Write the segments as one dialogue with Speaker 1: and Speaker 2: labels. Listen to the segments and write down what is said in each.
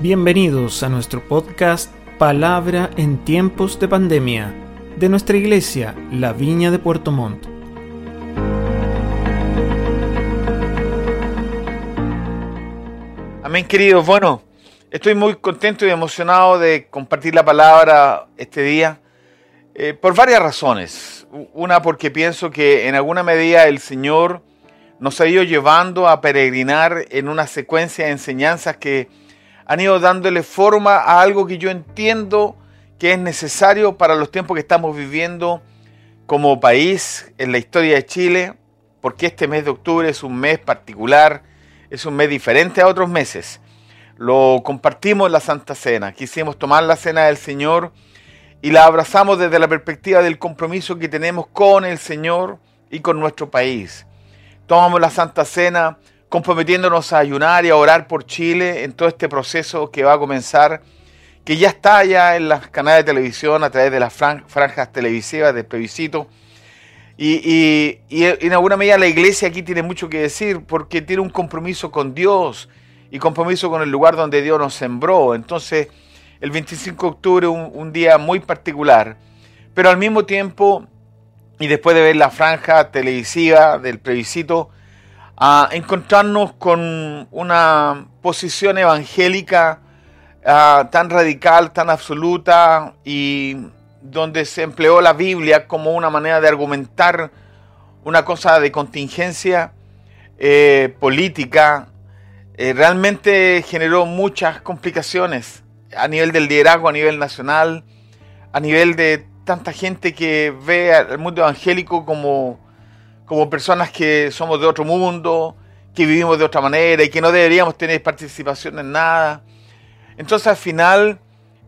Speaker 1: Bienvenidos a nuestro podcast Palabra en tiempos de pandemia de nuestra iglesia, La Viña de Puerto Montt.
Speaker 2: Amén, queridos. Bueno, estoy muy contento y emocionado de compartir la palabra este día eh, por varias razones. Una, porque pienso que en alguna medida el Señor nos ha ido llevando a peregrinar en una secuencia de enseñanzas que han ido dándole forma a algo que yo entiendo que es necesario para los tiempos que estamos viviendo como país en la historia de Chile, porque este mes de octubre es un mes particular, es un mes diferente a otros meses. Lo compartimos en la Santa Cena, quisimos tomar la Cena del Señor y la abrazamos desde la perspectiva del compromiso que tenemos con el Señor y con nuestro país. Tomamos la Santa Cena comprometiéndonos a ayunar y a orar por Chile en todo este proceso que va a comenzar, que ya está ya en las canales de televisión a través de las franjas televisivas del plebiscito. Y, y, en alguna medida la iglesia aquí tiene mucho que decir porque tiene un compromiso con Dios y compromiso con el lugar donde Dios nos sembró. Entonces, el 25 de octubre, un, un día muy particular, pero al mismo tiempo, y después de ver la franja televisiva del plebiscito, a encontrarnos con una posición evangélica ah, tan radical, tan absoluta y donde se empleó la Biblia como una manera de argumentar una cosa de contingencia eh, política, eh, realmente generó muchas complicaciones a nivel del liderazgo, a nivel nacional, a nivel de tanta gente que ve al mundo evangélico como como personas que somos de otro mundo, que vivimos de otra manera y que no deberíamos tener participación en nada. Entonces al final,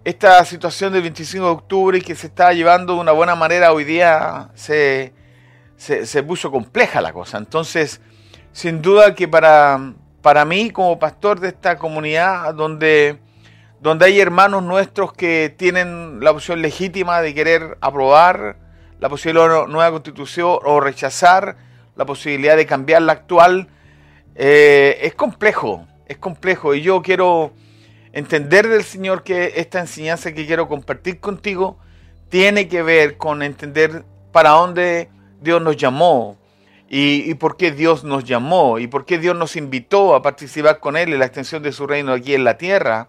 Speaker 2: esta situación del 25 de octubre que se está llevando de una buena manera hoy día se, se, puso compleja la cosa. Entonces, sin duda que para, para mí como pastor de esta comunidad, donde, donde hay hermanos nuestros que tienen la opción legítima de querer aprobar, la posibilidad de una nueva constitución o rechazar la posibilidad de cambiar la actual, eh, es complejo, es complejo. Y yo quiero entender del Señor que esta enseñanza que quiero compartir contigo tiene que ver con entender para dónde Dios nos llamó y, y, por qué Dios nos llamó y por qué Dios nos invitó a participar con Él en la extensión de su reino aquí en la tierra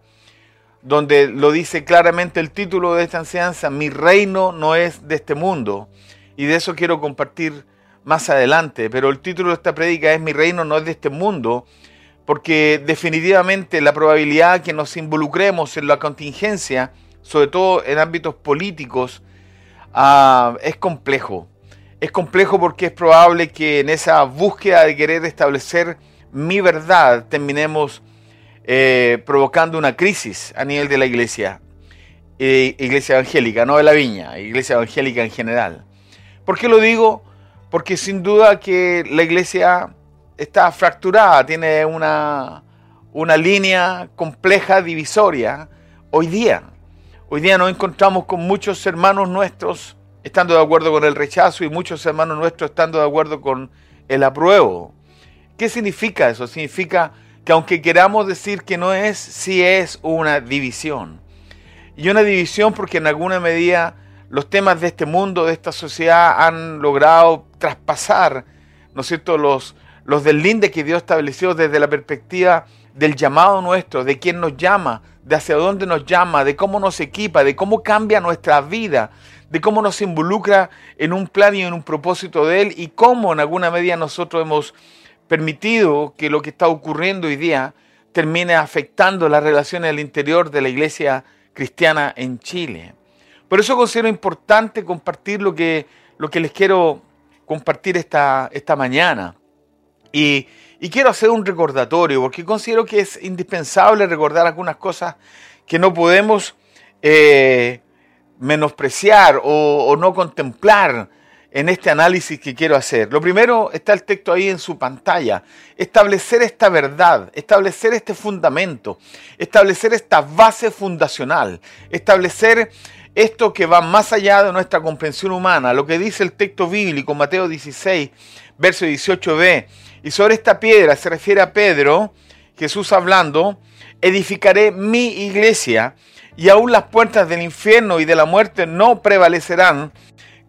Speaker 2: donde lo dice claramente el título de esta enseñanza, mi reino no es de este mundo. Y de eso quiero compartir más adelante. Pero el título de esta predica es mi reino no es de este mundo, porque definitivamente la probabilidad que nos involucremos en la contingencia, sobre todo en ámbitos políticos, ah, es complejo. Es complejo porque es probable que en esa búsqueda de querer establecer mi verdad terminemos eh, provocando una crisis a nivel de la iglesia, eh, iglesia evangélica, no de la viña, iglesia evangélica en general. ¿Por qué lo digo? Porque sin duda que la iglesia está fracturada, tiene una, una línea compleja, divisoria, hoy día. Hoy día nos encontramos con muchos hermanos nuestros estando de acuerdo con el rechazo y muchos hermanos nuestros estando de acuerdo con el apruebo. ¿Qué significa eso? Significa que aunque queramos decir que no es, sí es una división. Y una división porque en alguna medida los temas de este mundo, de esta sociedad, han logrado traspasar, ¿no es cierto?, los, los deslindes que Dios estableció desde la perspectiva del llamado nuestro, de quién nos llama, de hacia dónde nos llama, de cómo nos equipa, de cómo cambia nuestra vida, de cómo nos involucra en un plan y en un propósito de Él y cómo en alguna medida nosotros hemos permitido que lo que está ocurriendo hoy día termine afectando las relaciones al interior de la iglesia cristiana en Chile. Por eso considero importante compartir lo que, lo que les quiero compartir esta, esta mañana. Y, quiero hacer un recordatorio, porque considero que es indispensable recordar algunas cosas que no podemos eh, menospreciar o no contemplar en este análisis que quiero hacer. Lo primero está el texto ahí en su pantalla. Establecer esta verdad, establecer este fundamento, establecer esta base fundacional, establecer esto que va más allá de nuestra comprensión humana, lo que dice el texto bíblico, Mateo 16, verso 18b. Y sobre esta piedra se refiere a Pedro, Jesús hablando, edificaré mi iglesia y aún las puertas del infierno y de la muerte no prevalecerán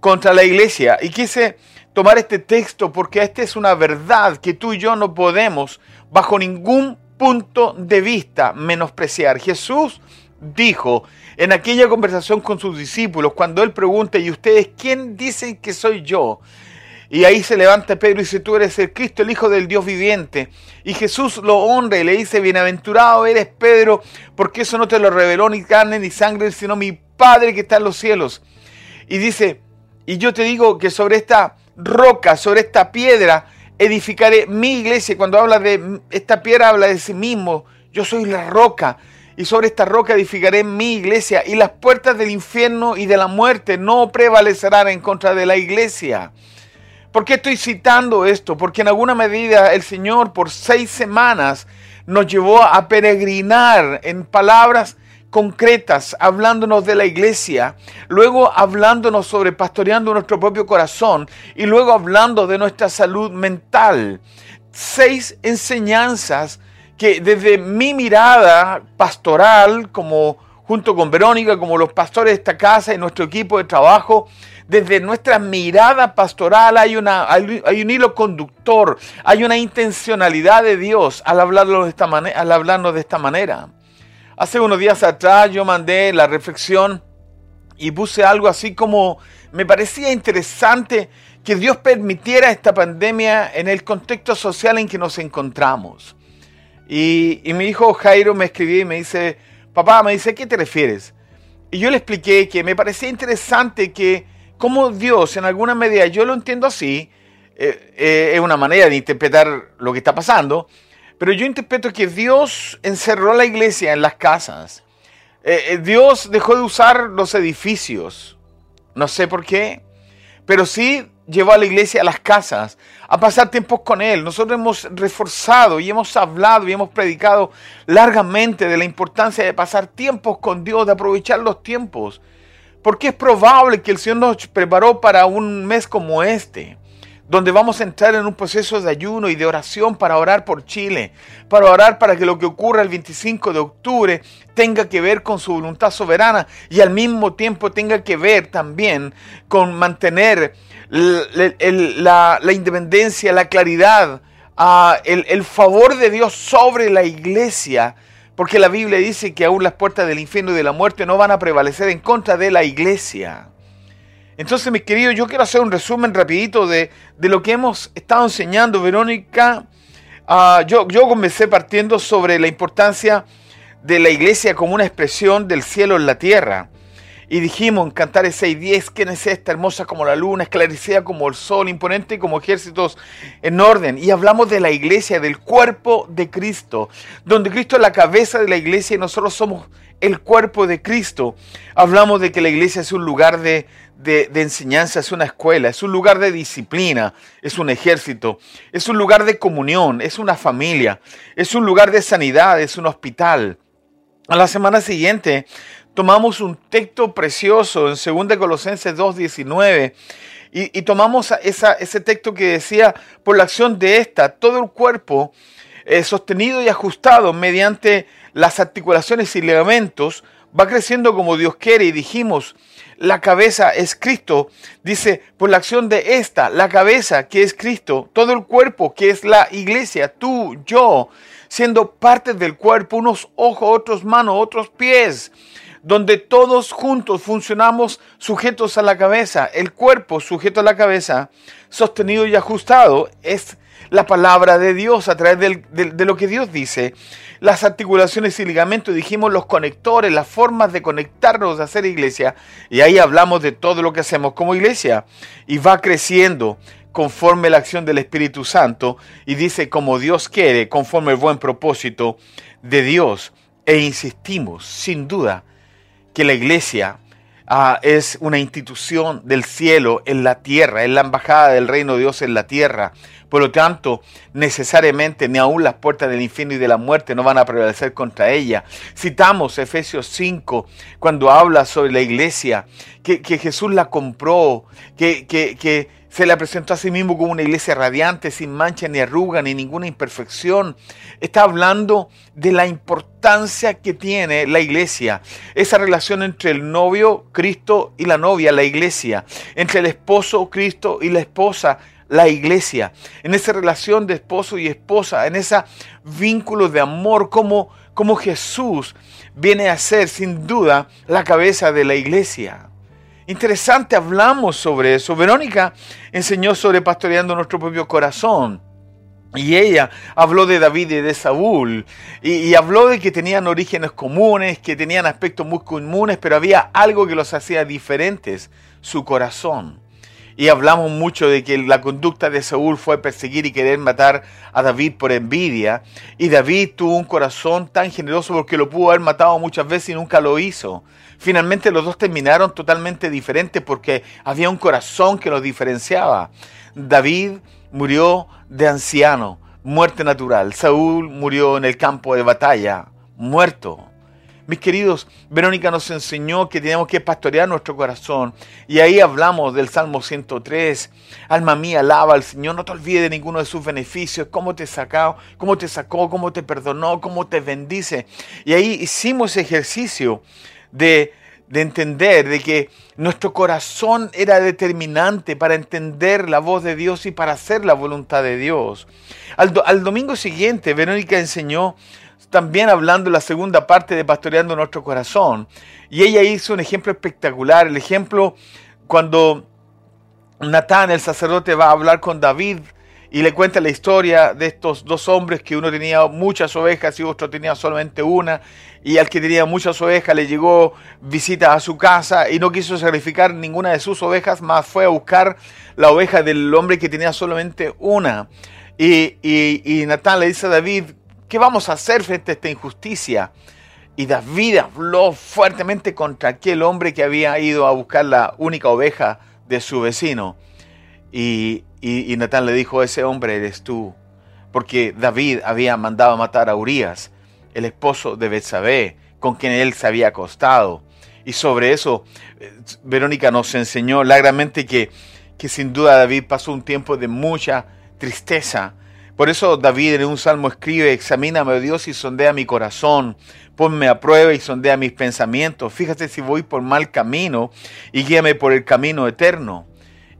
Speaker 2: contra la iglesia. Y quise tomar este texto porque esta es una verdad que tú y yo no podemos bajo ningún punto de vista menospreciar. Jesús dijo en aquella conversación con sus discípulos, cuando él pregunta, ¿y ustedes quién dicen que soy yo? Y ahí se levanta Pedro y dice, tú eres el Cristo, el Hijo del Dios viviente. Y Jesús lo honra y le dice, bienaventurado eres Pedro, porque eso no te lo reveló ni carne ni sangre, sino mi Padre que está en los cielos. Y dice, y yo te digo que sobre esta roca, sobre esta piedra, edificaré mi iglesia. Cuando habla de esta piedra, habla de sí mismo. Yo soy la roca y sobre esta roca edificaré mi iglesia y las puertas del infierno y de la muerte no prevalecerán en contra de la iglesia. ¿Por qué estoy citando esto? Porque en alguna medida el Señor por seis semanas nos llevó a peregrinar en palabras concretas, hablándonos de la iglesia, luego hablándonos sobre pastoreando nuestro propio corazón y luego hablando de nuestra salud mental. Seis enseñanzas que desde mi mirada pastoral, como junto con Verónica, como los pastores de esta casa y nuestro equipo de trabajo, desde nuestra mirada pastoral hay, una, hay un hilo conductor, hay una intencionalidad de Dios al hablarnos de esta, al hablarnos de esta manera. Hace unos días atrás yo mandé la reflexión y puse algo así como me parecía interesante que Dios permitiera esta pandemia en el contexto social en que nos encontramos. Y, mi hijo Jairo me escribió y me dice, papá, me dice, ¿a qué te refieres? Y yo le expliqué que me parecía interesante que como Dios, en alguna medida, yo lo entiendo así, eh, eh, es una manera de interpretar lo que está pasando, pero yo interpreto que Dios encerró la iglesia en las casas. Eh, Dios dejó de usar los edificios. No sé por qué, pero sí llevó a la iglesia a las casas, a pasar tiempos con Él. Nosotros hemos reforzado y hemos hablado y hemos predicado largamente de la importancia de pasar tiempos con Dios, de aprovechar los tiempos. Porque es probable que el Señor nos preparó para un mes como este donde vamos a entrar en un proceso de ayuno y de oración para orar por Chile, para orar para que lo que ocurra el 25 de octubre tenga que ver con su voluntad soberana y al mismo tiempo tenga que ver también con mantener la, independencia, la claridad, el, el favor de Dios sobre la iglesia, porque la Biblia dice que aún las puertas del infierno y de la muerte no van a prevalecer en contra de la iglesia. Entonces, mis queridos, yo quiero hacer un resumen rapidito de, lo que hemos estado enseñando, Verónica. Ah, yo, yo comencé partiendo sobre la importancia de la iglesia como una expresión del cielo en la tierra. Y dijimos en Cantares 6.10, ¿quién es esta? Hermosa como la luna, esclarecida como el sol, imponente como ejércitos en orden. Y hablamos de la iglesia, del cuerpo de Cristo, donde Cristo es la cabeza de la iglesia y nosotros somos el cuerpo de Cristo. Hablamos de que la iglesia es un lugar de, de, enseñanza, es una escuela, es un lugar de disciplina, es un ejército, es un lugar de comunión, es una familia, es un lugar de sanidad, es un hospital. A la semana siguiente tomamos un texto precioso en 2 Colosenses 2.19 y, y tomamos ese texto que decía, por la acción de esta, todo el cuerpo eh, sostenido y ajustado mediante las articulaciones y ligamentos, va creciendo como Dios quiere y dijimos, la cabeza es Cristo. Dice, por la acción de esta, la cabeza que es Cristo, todo el cuerpo que es la iglesia, tú, yo, siendo parte del cuerpo, unos ojos, otros manos, otros pies, donde todos juntos funcionamos sujetos a la cabeza, el cuerpo sujeto a la cabeza, sostenido y ajustado, es la palabra de Dios a través de lo que Dios dice las articulaciones y ligamentos, dijimos los conectores, las formas de conectarnos, de hacer iglesia. Y ahí hablamos de todo lo que hacemos como iglesia. Y va creciendo conforme la acción del Espíritu Santo. Y dice como Dios quiere, conforme el buen propósito de Dios. E insistimos, sin duda, que la iglesia ah, es una institución del cielo en la tierra, es la embajada del reino de Dios en la tierra. Por lo tanto, necesariamente ni aún las puertas del infierno y de la muerte no van a prevalecer contra ella. Citamos Efesios 5 cuando habla sobre la iglesia, que, Jesús la compró, que, que se la presentó a sí mismo como una iglesia radiante, sin mancha ni arruga ni ninguna imperfección. Está hablando de la importancia que tiene la iglesia, esa relación entre el novio, Cristo, y la novia, la iglesia, entre el esposo, Cristo, y la esposa, la iglesia, en esa relación de esposo y esposa, en ese vínculo de amor, como, como Jesús viene a ser sin duda la cabeza de la iglesia. Interesante, hablamos sobre eso. Verónica enseñó sobre pastoreando nuestro propio corazón. Y ella habló de David y de Saúl. Y, habló de que tenían orígenes comunes, que tenían aspectos muy comunes, pero había algo que los hacía diferentes, su corazón. Y hablamos mucho de que la conducta de Saúl fue perseguir y querer matar a David por envidia. Y David tuvo un corazón tan generoso porque lo pudo haber matado muchas veces y nunca lo hizo. Finalmente los dos terminaron totalmente diferentes porque había un corazón que los diferenciaba. David murió de anciano, muerte natural. Saúl murió en el campo de batalla, muerto. Mis queridos, Verónica nos enseñó que tenemos que pastorear nuestro corazón. Y ahí hablamos del Salmo 103. Alma mía, alaba al Señor. No te olvides de ninguno de sus beneficios. Cómo te sacó, cómo te sacó, cómo te perdonó, cómo te bendice. Y ahí hicimos ejercicio de, entender de que nuestro corazón era determinante para entender la voz de Dios y para hacer la voluntad de Dios. Al, al domingo siguiente, Verónica enseñó también hablando de la segunda parte de Pastoreando nuestro corazón. Y ella hizo un ejemplo espectacular, el ejemplo cuando Natán, el sacerdote, va a hablar con David y le cuenta la historia de estos dos hombres que uno tenía muchas ovejas y otro tenía solamente una y al que tenía muchas ovejas le llegó visita a su casa y no quiso sacrificar ninguna de sus ovejas, más fue a buscar la oveja del hombre que tenía solamente una. Y, y, y Natán le dice a David, ¿Qué vamos a hacer frente a esta injusticia? Y David habló fuertemente contra aquel hombre que había ido a buscar la única oveja de su vecino. Y, y, Natán le dijo, ese hombre eres tú. Porque David había mandado matar a Urias, el esposo de Betsabé, con quien él se había acostado. Y sobre eso, eh, Verónica nos enseñó largamente que, que sin duda David pasó un tiempo de mucha tristeza, por eso David en un salmo escribe, examíname, oh Dios, y sondea mi corazón, ponme a prueba y sondea mis pensamientos, fíjate si voy por mal camino y guíame por el camino eterno.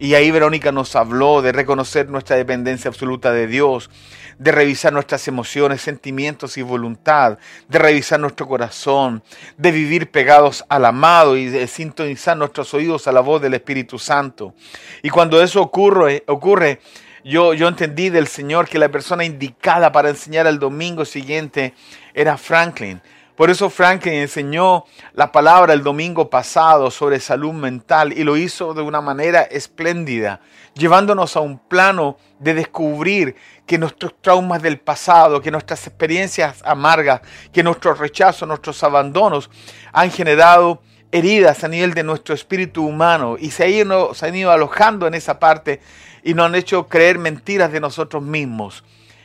Speaker 2: Y ahí Verónica nos habló de reconocer nuestra dependencia absoluta de Dios, de revisar nuestras emociones, sentimientos y voluntad, de revisar nuestro corazón, de vivir pegados al amado y de sintonizar nuestros oídos a la voz del Espíritu Santo. Y cuando eso ocurre, ocurre yo, yo entendí del Señor que la persona indicada para enseñar el domingo siguiente era Franklin. Por eso Franklin enseñó la palabra el domingo pasado sobre salud mental y lo hizo de una manera espléndida, llevándonos a un plano de descubrir que nuestros traumas del pasado, que nuestras experiencias amargas, que nuestros rechazos, nuestros abandonos han generado heridas a nivel de nuestro espíritu humano y se han ido, se han ido alojando en esa parte y nos han hecho creer mentiras de nosotros mismos.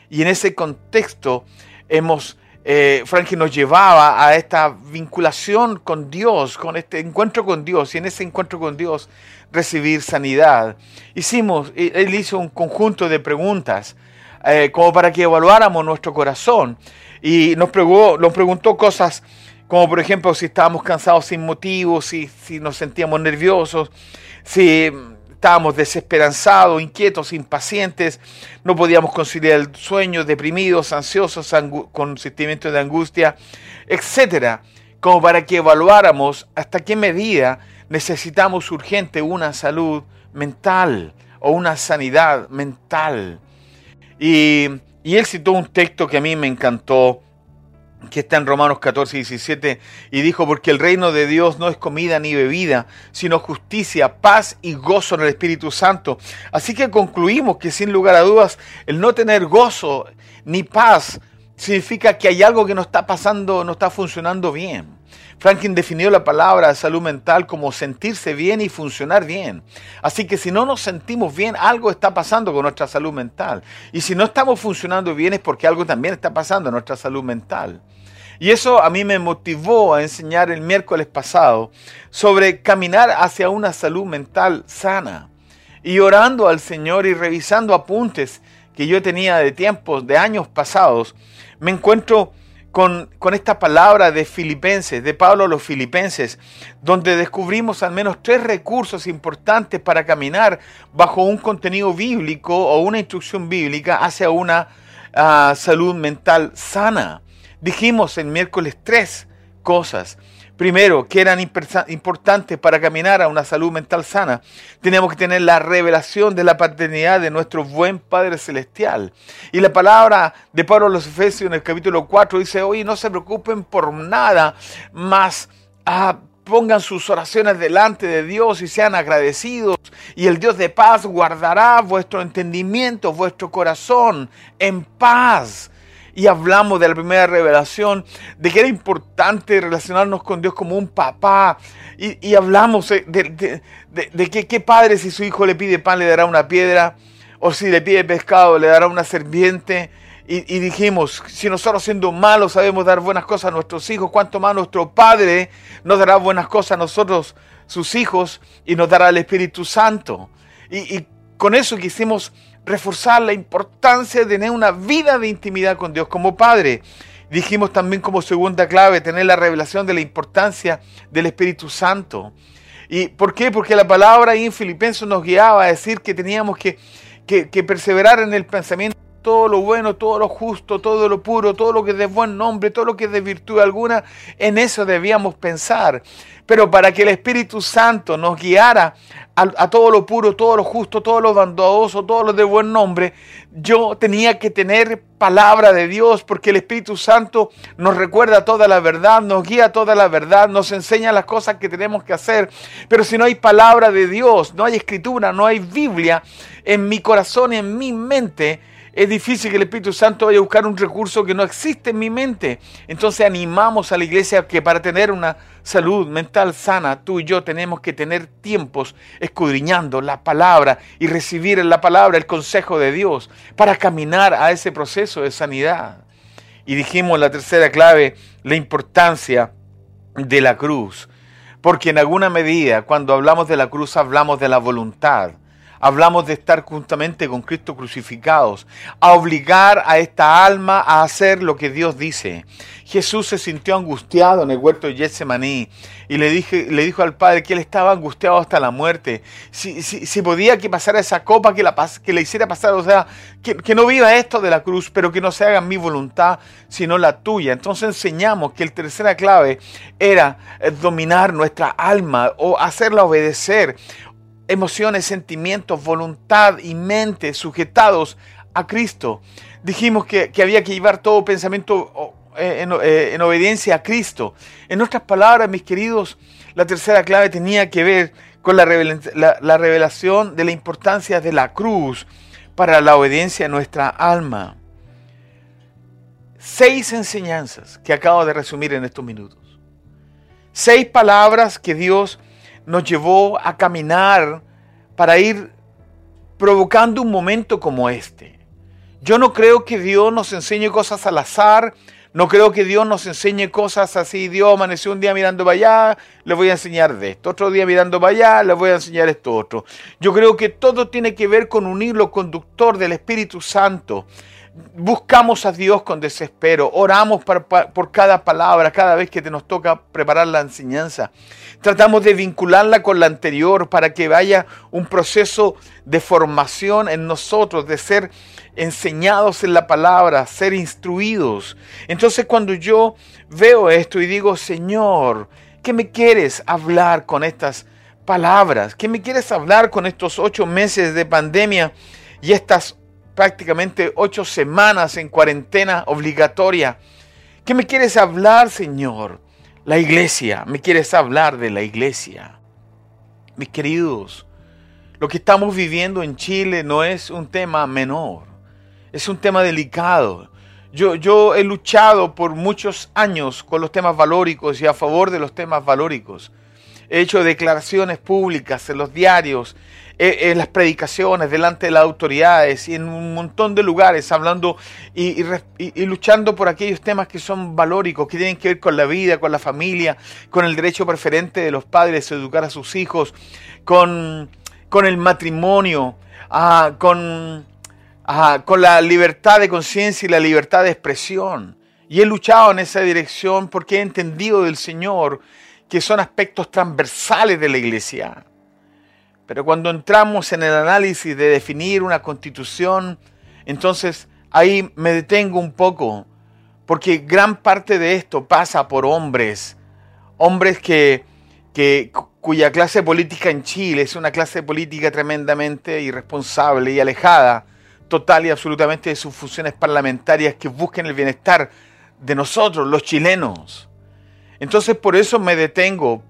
Speaker 2: Y en ese contexto hemos, eh, Frankie nos llevaba a esta vinculación con Dios, con este encuentro con Dios, y en ese encuentro con Dios recibir sanidad. Hicimos, él hizo un conjunto de preguntas eh, como para que evaluáramos nuestro corazón y nos, preguntó, nos preguntó cosas como por ejemplo si estábamos cansados sin motivo, si, si nos sentíamos nerviosos, si estábamos desesperanzados, inquietos, impacientes, no podíamos conciliar el sueño, deprimidos, ansiosos, con sentimientos de angustia, etcétera, como para que evaluáramos hasta qué medida necesitamos urgente una salud mental o una sanidad mental. Y, y él citó un texto que a mí me encantó, que está en Romanos 14, 17, y dijo, porque el reino de Dios no es comida ni bebida, sino justicia, paz y gozo en el Espíritu Santo. Así que concluimos que sin lugar a dudas, el no tener gozo ni paz significa que hay algo que no está pasando, no está funcionando bien. Franklin definió la palabra salud mental como sentirse bien y funcionar bien. Así que si no nos sentimos bien, algo está pasando con nuestra salud mental. Y si no estamos funcionando bien es porque algo también está pasando en nuestra salud mental. Y eso a mí me motivó a enseñar el miércoles pasado sobre caminar hacia una salud mental sana. y orando al Señor y revisando apuntes que yo tenía de tiempos, de años pasados, me encuentro con, con, esta palabra de Filipenses, de Pablo a los Filipenses, donde descubrimos al menos tres recursos importantes para caminar bajo un contenido bíblico o una instrucción bíblica hacia una uh, salud mental sana. Dijimos el miércoles tres cosas. Primero, que eran importantes para caminar a una salud mental sana. Tenemos que tener la revelación de la paternidad de nuestro buen Padre Celestial. Y la palabra de Pablo a los Efesios en el capítulo 4 dice, oye, no se preocupen por nada, más ah, pongan sus oraciones delante de Dios y sean agradecidos. Y el Dios de paz guardará vuestro entendimiento, vuestro corazón en paz y hablamos de la primera revelación, de que era importante relacionarnos con Dios como un papá. Y, hablamos de, que qué padre si su hijo le pide pan le dará una piedra, o si le pide pescado le dará una serpiente. Y, dijimos, si nosotros siendo malos sabemos dar buenas cosas a nuestros hijos, cuánto más nuestro Padre nos dará buenas cosas a nosotros, sus hijos, y nos dará el Espíritu Santo. Y con eso quisimos reforzar la importancia de tener una vida de intimidad con Dios como Padre. Dijimos también como segunda clave tener la revelación de la importancia del Espíritu Santo. ¿Y por qué? Porque la palabra ahí en Filipenses nos guiaba a decir que teníamos que, que perseverar en el pensamiento todo lo bueno, todo lo justo, todo lo puro, todo lo que es de buen nombre, todo lo que es de virtud alguna, en eso debíamos pensar. Pero para que el Espíritu Santo nos guiara a, todo lo puro, todo lo justo, todo lo bondadoso, todo lo de buen nombre, yo tenía que tener palabra de Dios, porque el Espíritu Santo nos recuerda toda la verdad, nos guía toda la verdad, nos enseña las cosas que tenemos que hacer. Pero si no hay palabra de Dios, no hay escritura, no hay Biblia en mi corazón en mi mente, es difícil que el Espíritu Santo vaya a buscar un recurso que no existe en mi mente. Entonces animamos a la iglesia que para tener una salud mental sana, tú y yo tenemos que tener tiempos escudriñando la palabra y recibir en la palabra el consejo de Dios para caminar a ese proceso de sanidad. Y dijimos la tercera clave, la importancia de la cruz. Porque en alguna medida, cuando hablamos de la cruz, hablamos de la voluntad hablamos de estar juntamente con Cristo crucificados, a obligar a esta alma a hacer lo que Dios dice. Jesús se sintió angustiado en el huerto de Getsemaní y le, dije, le dijo al Padre que él estaba angustiado hasta la muerte. Si, si, podía que pasara esa copa, que, la, que le hiciera pasar, o sea, que, que no viva esto de la cruz, pero que no se haga mi voluntad, sino la tuya. Entonces enseñamos que el tercera clave era eh, dominar nuestra alma o hacerla obedecer emociones, sentimientos, voluntad y mente sujetados a Cristo. Dijimos que, había que llevar todo pensamiento eh, eh, en, obediencia a Cristo. En otras palabras, mis queridos, la tercera clave tenía que ver con la, la revelación de la importancia de la cruz para la obediencia a nuestra alma. Seis enseñanzas que acabo de resumir en estos minutos. Seis palabras que Dios nos llevó a caminar para ir provocando un momento como este. Yo no creo que Dios nos enseñe cosas al azar, no creo que Dios nos enseñe cosas así. Dios amaneció un día mirando para allá, voy a enseñar de esto. Otro día mirando para allá, voy a enseñar esto otro. Yo creo que todo tiene que ver con un hilo conductor del Espíritu Santo buscamos a Dios con desespero, oramos por, cada palabra, cada vez que te nos toca preparar la enseñanza. Tratamos de vincularla con la anterior para que vaya un proceso de formación en nosotros, de ser enseñados en la palabra, ser instruidos. Entonces cuando yo veo esto y digo, Señor, ¿qué me quieres hablar con estas palabras? ¿Qué me quieres hablar con estos ocho meses de pandemia y estas prácticamente ocho semanas en cuarentena obligatoria. ¿Qué me quieres hablar, Señor? La iglesia, me quieres hablar de la iglesia. Mis queridos, lo que estamos viviendo en Chile no es un tema menor, es un tema delicado. Yo, yo he luchado por muchos años con los temas valóricos y a favor de los temas valóricos. He hecho declaraciones públicas en los diarios, en las predicaciones, delante de las autoridades y en un montón de lugares, hablando y, luchando por aquellos temas que son valóricos, que tienen que ver con la vida, con la familia, con el derecho preferente de los padres a educar a sus hijos, con con el matrimonio, ah, con, ah, con la libertad de conciencia y la libertad de expresión. Y he luchado en esa dirección porque he entendido del Señor que son aspectos transversales de la iglesia. Pero cuando entramos en el análisis de definir una constitución, entonces ahí me detengo un poco, porque gran parte de esto pasa por hombres, hombres que, que, cuya clase política en Chile es una clase política tremendamente irresponsable y alejada total y absolutamente de sus funciones parlamentarias que busquen el bienestar de nosotros, los chilenos. Entonces por eso me detengo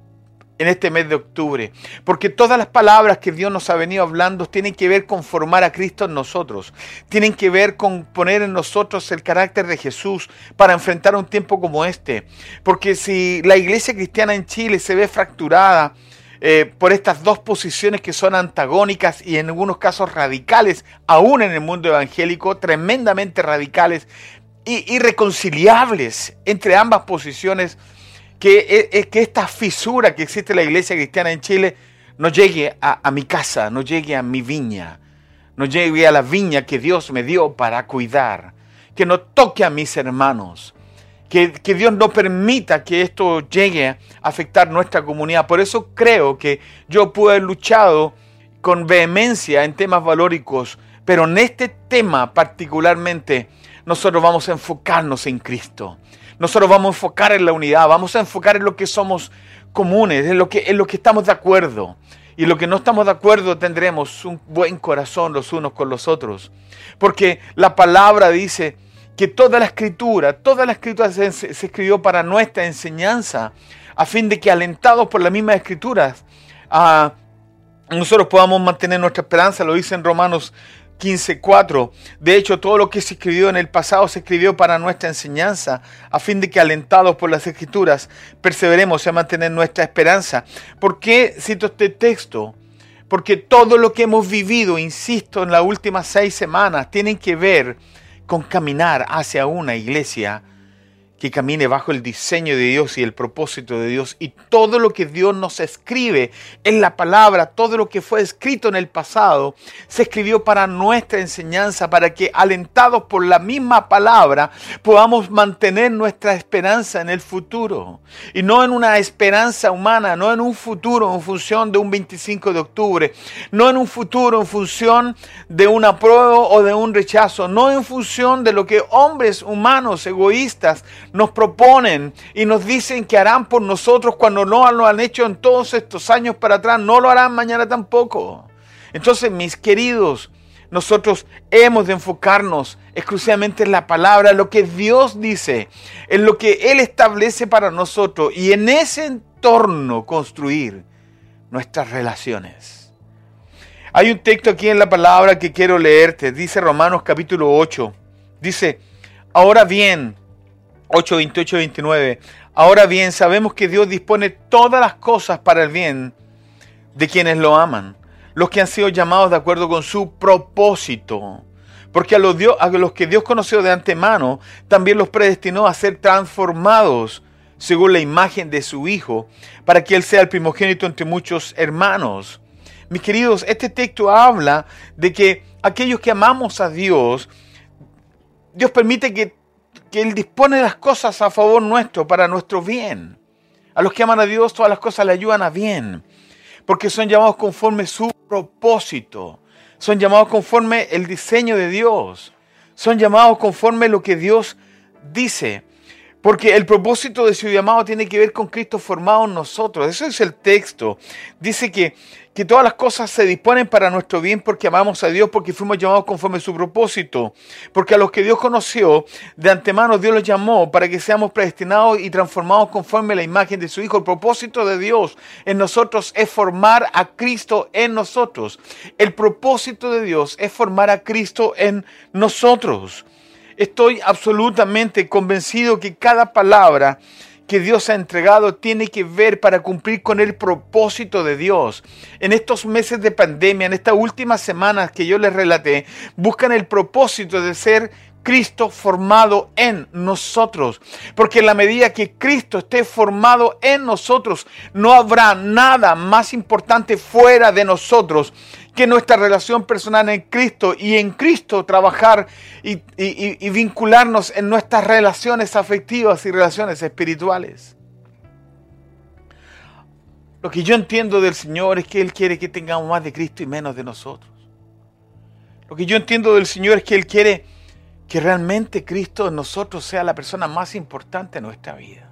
Speaker 2: en este mes de octubre, porque todas las palabras que Dios nos ha venido hablando tienen que ver con formar a Cristo en nosotros, tienen que ver con poner en nosotros el carácter de Jesús para enfrentar un tiempo como este, porque si la iglesia cristiana en Chile se ve fracturada, eh, por estas dos posiciones que son antagónicas y en algunos casos radicales, aún en el mundo evangélico, tremendamente radicales y irreconciliables entre ambas posiciones que, es que esta fisura que existe en la iglesia cristiana en Chile no llegue a, mi casa, no llegue a mi viña, no llegue a la viña que Dios me dio para cuidar, que no toque a mis hermanos, que, que, Dios no permita que esto llegue a afectar nuestra comunidad. Por eso creo que yo pude haber luchado con vehemencia en temas valóricos, pero en este tema particularmente nosotros vamos a enfocarnos en Cristo. Nosotros vamos a enfocar en la unidad, vamos a enfocar en lo que somos comunes, en lo que, en lo que estamos de acuerdo. Y lo que no estamos de acuerdo tendremos un buen corazón los unos con los otros. Porque la palabra dice que toda la escritura, toda la escritura se, escribió para nuestra enseñanza, a fin de que alentados por las mismas escrituras, ah, nosotros podamos mantener nuestra esperanza, lo dice en Romanos 15.4. De hecho, todo lo que se escribió en el pasado se escribió para nuestra enseñanza, a fin de que alentados por las escrituras, perseveremos a mantener nuestra esperanza. ¿Por qué cito este texto? Porque todo lo que hemos vivido, insisto, en las últimas seis semanas, tienen que ver con caminar hacia una iglesia que camine bajo el diseño de Dios y el propósito de Dios. Y todo lo que Dios nos escribe en la palabra, todo lo que fue escrito en el pasado, se escribió para nuestra enseñanza, para que alentados por la misma palabra podamos mantener nuestra esperanza en el futuro. Y no en una esperanza humana, no en un futuro en función de un 25 de octubre, no en un futuro en función de un apruebo o de un rechazo, no en función de lo que hombres humanos egoístas nos proponen y nos dicen que harán por nosotros cuando no lo han hecho en todos estos años para atrás, no lo harán mañana tampoco. Entonces, mis queridos, nosotros hemos de enfocarnos exclusivamente en la palabra, en lo que Dios dice, en lo que Él establece para nosotros y en ese entorno construir nuestras relaciones. Hay un texto aquí en la palabra que quiero leerte, dice Romanos capítulo 8, dice, ahora bien, 8, 28, 29. Ahora bien, sabemos que Dios dispone todas las cosas para el bien de quienes lo aman, los que han sido llamados de acuerdo con su propósito. Porque a los, Dios, a los que Dios conoció de antemano, también los predestinó a ser transformados según la imagen de su Hijo, para que Él sea el primogénito entre muchos hermanos. Mis queridos, este texto habla de que aquellos que amamos a Dios, Dios permite que que Él dispone las cosas a favor nuestro, para nuestro bien. A los que aman a Dios, todas las cosas le ayudan a bien, porque son llamados conforme su propósito, son llamados conforme el diseño de Dios, son llamados conforme lo que Dios dice. Porque el propósito de su llamado tiene que ver con Cristo formado en nosotros. Eso es el texto. Dice que, que todas las cosas se disponen para nuestro bien porque amamos a Dios, porque fuimos llamados conforme a su propósito. Porque a los que Dios conoció, de antemano Dios los llamó para que seamos predestinados y transformados conforme a la imagen de su Hijo. El propósito de Dios en nosotros es formar a Cristo en nosotros. El propósito de Dios es formar a Cristo en nosotros. Estoy absolutamente convencido que cada palabra que Dios ha entregado tiene que ver para cumplir con el propósito de Dios. En estos meses de pandemia, en estas últimas semanas que yo les relaté, buscan el propósito de ser Cristo formado en nosotros. Porque en la medida que Cristo esté formado en nosotros, no habrá nada más importante fuera de nosotros que nuestra relación personal en Cristo y en Cristo trabajar y, vincularnos en nuestras relaciones afectivas y relaciones espirituales. Lo que yo entiendo del Señor es que Él quiere que tengamos más de Cristo y menos de nosotros. Lo que yo entiendo del Señor es que Él quiere que realmente Cristo en nosotros sea la persona más importante en nuestra vida.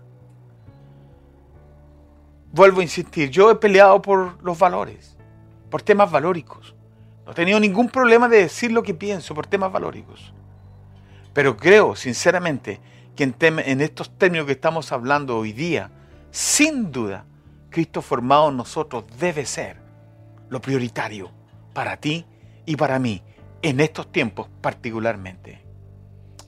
Speaker 2: Vuelvo a insistir, yo he peleado por los valores, por temas valóricos. No he tenido ningún problema de decir lo que pienso por temas valóricos. Pero creo, sinceramente, que en, en estos términos que estamos hablando hoy día, sin duda, Cristo formado en nosotros debe ser lo prioritario para ti y para mí, en estos tiempos particularmente.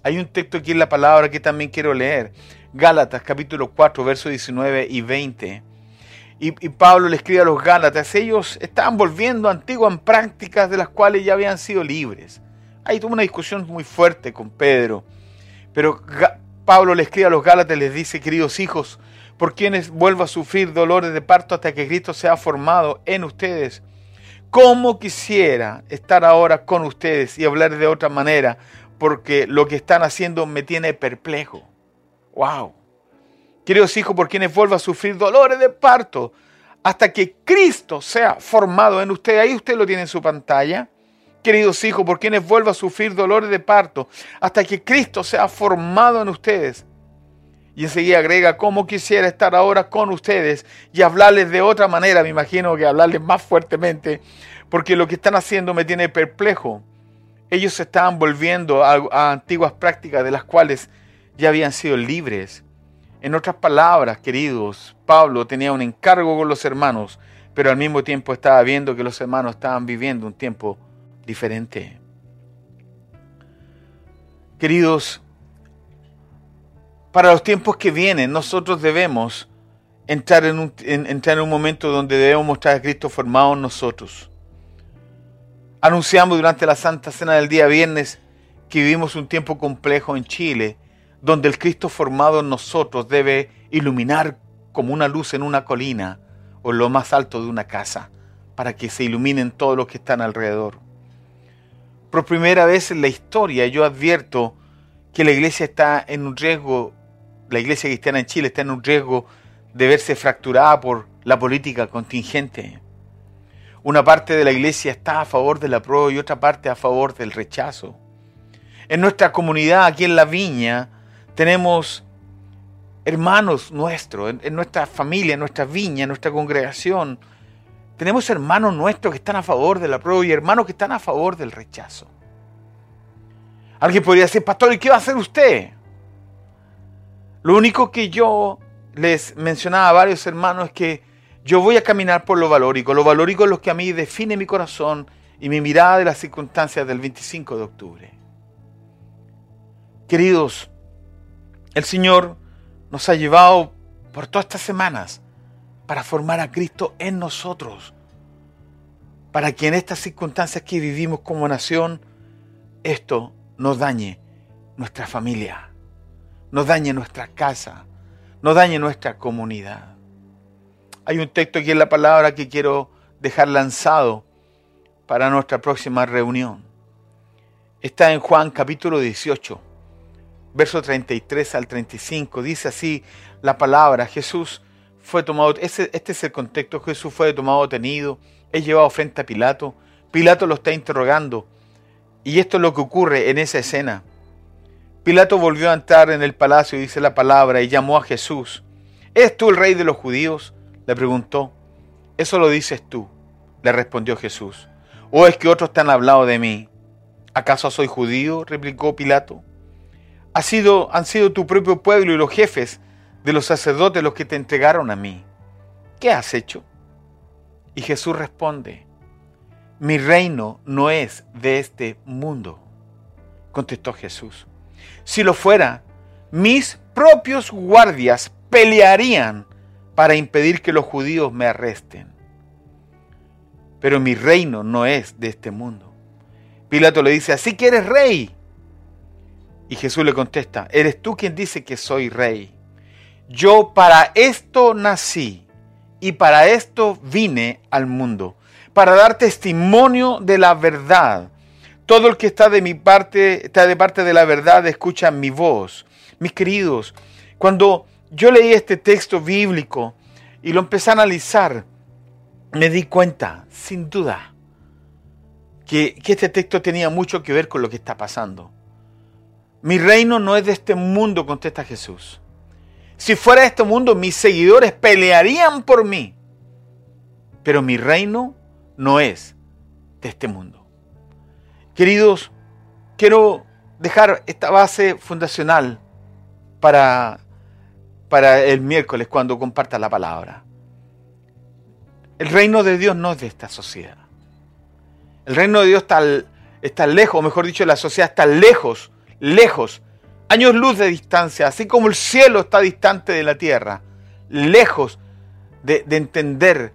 Speaker 2: Hay un texto aquí en la palabra que también quiero leer. Gálatas capítulo 4, versos 19 y 20. Y, Pablo le escribe a los Gálatas, ellos estaban volviendo a antiguas prácticas de las cuales ya habían sido libres. Ahí tuvo una discusión muy fuerte con Pedro. Pero Pablo le escribe a los Gálatas les dice, queridos hijos, por quienes vuelvo a sufrir dolores de parto hasta que Cristo sea formado en ustedes. ¿Cómo quisiera estar ahora con ustedes y hablar de otra manera? Porque lo que están haciendo me tiene perplejo. ¡Wow! Queridos hijos, por quienes vuelvo a sufrir dolores de parto hasta que Cristo sea formado en usted. Ahí usted lo tiene en su pantalla. Queridos hijos, por quienes vuelvo a sufrir dolores de parto hasta que Cristo sea formado en ustedes. Y enseguida agrega, cómo quisiera estar ahora con ustedes y hablarles de otra manera, me imagino que hablarles más fuertemente, porque lo que están haciendo me tiene perplejo ellos se estaban volviendo a, antiguas prácticas de las cuales ya habían sido libres. En otras palabras, queridos, Pablo tenía un encargo con los hermanos, pero al mismo tiempo estaba viendo que los hermanos estaban viviendo un tiempo diferente. Queridos, para los tiempos que vienen, nosotros debemos entrar en un, en un momento donde debemos mostrar a Cristo formado en nosotros. Anunciamos durante la Santa Cena del día viernes que vivimos un tiempo complejo en Chile, donde el Cristo formado en nosotros debe iluminar como una luz en una colina o en lo más alto de una casa, para que se iluminen todos los que están alrededor. Por primera vez en la historia yo advierto que la iglesia está en un riesgo, la iglesia cristiana en Chile está en un riesgo de verse fracturada por la política contingente. Una parte de la iglesia está a favor de la prueba y otra parte a favor del rechazo. En nuestra comunidad, aquí en la viña, tenemos hermanos nuestros, en, nuestra familia, en nuestra viña, en nuestra congregación. Tenemos hermanos nuestros que están a favor de la prueba y hermanos que están a favor del rechazo. Alguien podría decir, pastor, ¿y qué va a hacer usted? Lo único que yo les mencionaba a varios hermanos es que yo voy a caminar por lo valórico. Lo valórico es lo que a mí define mi corazón y mi mirada de las circunstancias del 25 de octubre. Queridos, el Señor nos ha llevado por todas estas semanas para formar a Cristo en nosotros, para que en estas circunstancias que vivimos como nación, esto nos dañe nuestra familia, nos dañe nuestra casa, nos dañe nuestra comunidad. Hay un texto aquí en la palabra que quiero dejar lanzado para nuestra próxima reunión. Está en Juan capítulo 18, verso 33 al 35. Dice así la palabra, Jesús fue tomado, este, es el contexto, Jesús fue tomado detenido, es llevado frente a Pilato, Pilato lo está interrogando. Y esto es lo que ocurre en esa escena. Pilato volvió a entrar en el palacio, dice la palabra, y llamó a Jesús. ¿Es tú el rey de los judíos? Le preguntó, ¿eso lo dices tú? Le respondió Jesús. ¿O es que otros te han hablado de mí? ¿Acaso soy judío? replicó Pilato. Ha sido, han sido tu propio pueblo y los jefes de los sacerdotes los que te entregaron a mí. ¿Qué has hecho? Y Jesús responde, mi reino no es de este mundo, contestó Jesús. Si lo fuera, mis propios guardias pelearían para impedir que los judíos me arresten. Pero mi reino no es de este mundo. Pilato le dice, así que eres rey. Y Jesús le contesta, eres tú quien dice que soy rey. Yo para esto nací y para esto vine al mundo, para dar testimonio de la verdad. Todo el que está de mi parte, está de parte de la verdad, escucha mi voz. Mis queridos, cuando yo leí este texto bíblico y lo empecé a analizar, me di cuenta, sin duda, que, que este texto tenía mucho que ver con lo que está pasando. Mi reino no es de este mundo, contesta Jesús. Si fuera de este mundo, mis seguidores pelearían por mí. Pero mi reino no es de este mundo. Queridos, quiero dejar esta base fundacional para, para el miércoles cuando comparta la palabra. El reino de Dios no es de esta sociedad. El reino de Dios está, está lejos, o mejor dicho, la sociedad está lejos, lejos, años luz de distancia, así como el cielo está distante de la tierra, lejos de, de entender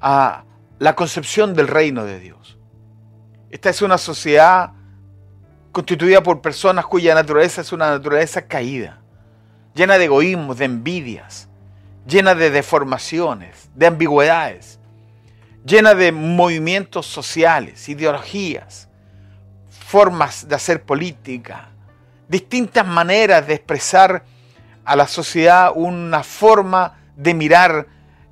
Speaker 2: a la concepción del reino de Dios. Esta es una sociedad constituida por personas cuya naturaleza es una naturaleza caída, llena de egoísmos, de envidias, llena de deformaciones, de ambigüedades llena de movimientos sociales, ideologías, formas de hacer política, distintas maneras de expresar a la sociedad una forma de mirar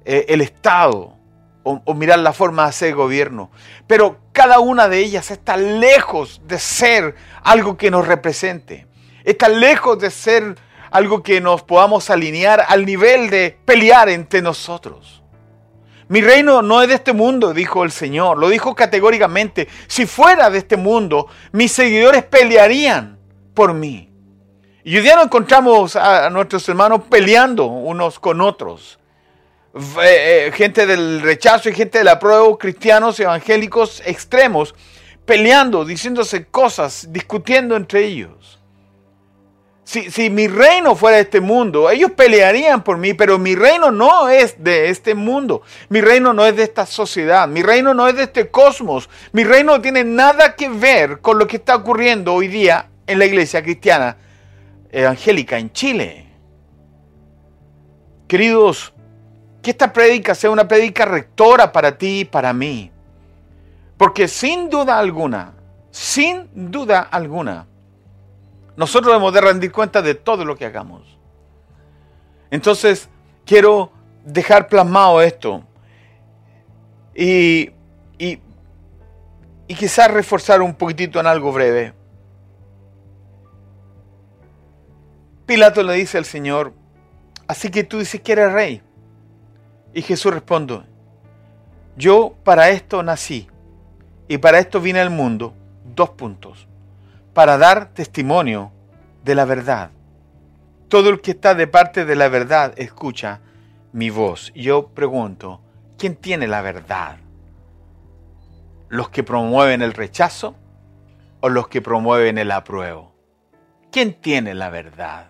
Speaker 2: eh, el Estado o, o mirar la forma de hacer gobierno. Pero cada una de ellas está lejos de ser algo que nos represente. Está lejos de ser algo que nos podamos alinear al nivel de pelear entre nosotros. Mi reino no es de este mundo, dijo el Señor. Lo dijo categóricamente. Si fuera de este mundo, mis seguidores pelearían por mí. Y hoy día no encontramos a nuestros hermanos peleando unos con otros. Eh, eh, gente del rechazo y gente de la prueba, cristianos evangélicos extremos, peleando, diciéndose cosas, discutiendo entre ellos. Si, mi reino fuera de este mundo, ellos pelearían por mí, pero mi reino no es de este mundo. Mi reino no es de esta sociedad. Mi reino no es de este cosmos. Mi reino no tiene nada que ver con lo que está ocurriendo hoy día en la iglesia cristiana evangélica en Chile. Queridos, que esta prédica sea una prédica rectora para ti y para mí. Porque sin duda alguna, sin duda alguna, nosotros debemos de rendir cuenta de todo lo que hagamos. Entonces, quiero dejar plasmado esto y, y, y quizás reforzar un poquitito en algo breve. Pilato le dice al Señor, así que tú dices que eres rey. Y Jesús responde, yo para esto nací y para esto vine al mundo. Dos puntos para dar testimonio de la verdad. Todo el que está de parte de la verdad escucha mi voz. Yo pregunto, ¿quién tiene la verdad? ¿Los que promueven el rechazo o los que promueven el apruebo? ¿Quién tiene la verdad?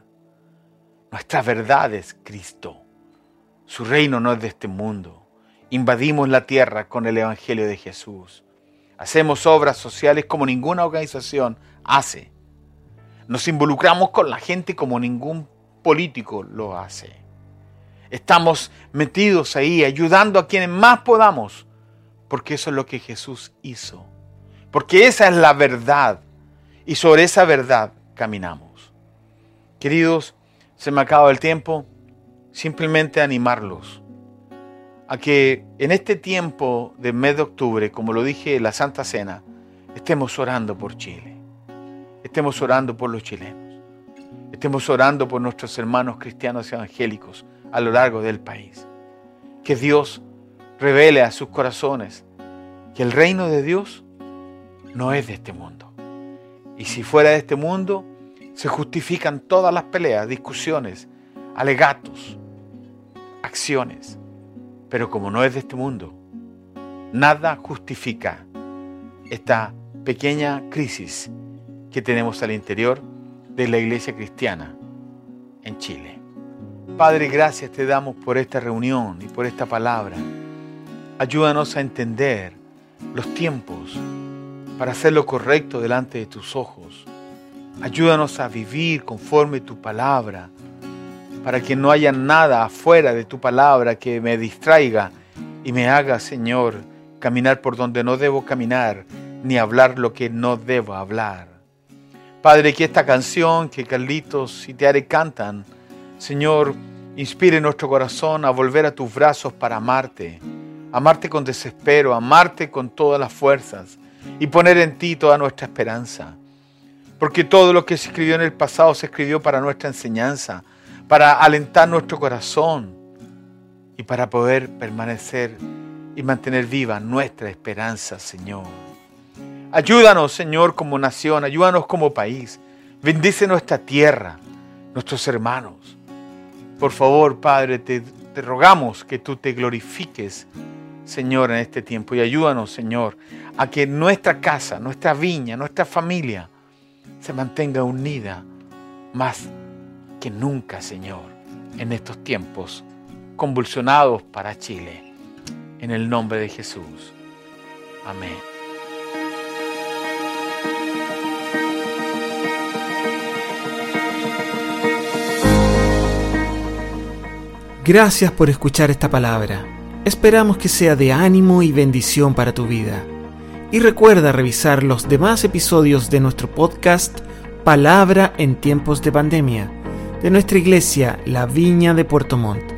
Speaker 2: Nuestra verdad es Cristo. Su reino no es de este mundo. Invadimos la tierra con el Evangelio de Jesús. Hacemos obras sociales como ninguna organización hace. Nos involucramos con la gente como ningún político lo hace. Estamos metidos ahí ayudando a quienes más podamos, porque eso es lo que Jesús hizo. Porque esa es la verdad y sobre esa verdad caminamos. Queridos, se me acaba el tiempo. Simplemente animarlos a que en este tiempo de mes de octubre, como lo dije la Santa Cena, estemos orando por Chile estemos orando por los chilenos, estemos orando por nuestros hermanos cristianos evangélicos a lo largo del país. Que Dios revele a sus corazones que el reino de Dios no es de este mundo. Y si fuera de este mundo, se justifican todas las peleas, discusiones, alegatos, acciones. Pero como no es de este mundo, nada justifica esta pequeña crisis que tenemos al interior de la iglesia cristiana en Chile. Padre, gracias te damos por esta reunión y por esta palabra. Ayúdanos a entender los tiempos para hacer lo correcto delante de tus ojos. Ayúdanos a vivir conforme tu palabra, para que no haya nada afuera de tu palabra que me distraiga y me haga, Señor, caminar por donde no debo caminar, ni hablar lo que no debo hablar. Padre, que esta canción que Carlitos y Teare cantan, Señor, inspire nuestro corazón a volver a tus brazos para amarte, amarte con desespero, amarte con todas las fuerzas y poner en ti toda nuestra esperanza. Porque todo lo que se escribió en el pasado se escribió para nuestra enseñanza, para alentar nuestro corazón y para poder permanecer y mantener viva nuestra esperanza, Señor. Ayúdanos, Señor, como nación, ayúdanos como país. Bendice nuestra tierra, nuestros hermanos. Por favor, Padre, te, te rogamos que tú te glorifiques, Señor, en este tiempo y ayúdanos, Señor, a que nuestra casa, nuestra viña, nuestra familia se mantenga unida más que nunca, Señor, en estos tiempos convulsionados para Chile. En el nombre de Jesús. Amén.
Speaker 1: Gracias por escuchar esta palabra. Esperamos que sea de ánimo y bendición para tu vida. Y recuerda revisar los demás episodios de nuestro podcast Palabra en tiempos de pandemia, de nuestra iglesia La Viña de Puerto Montt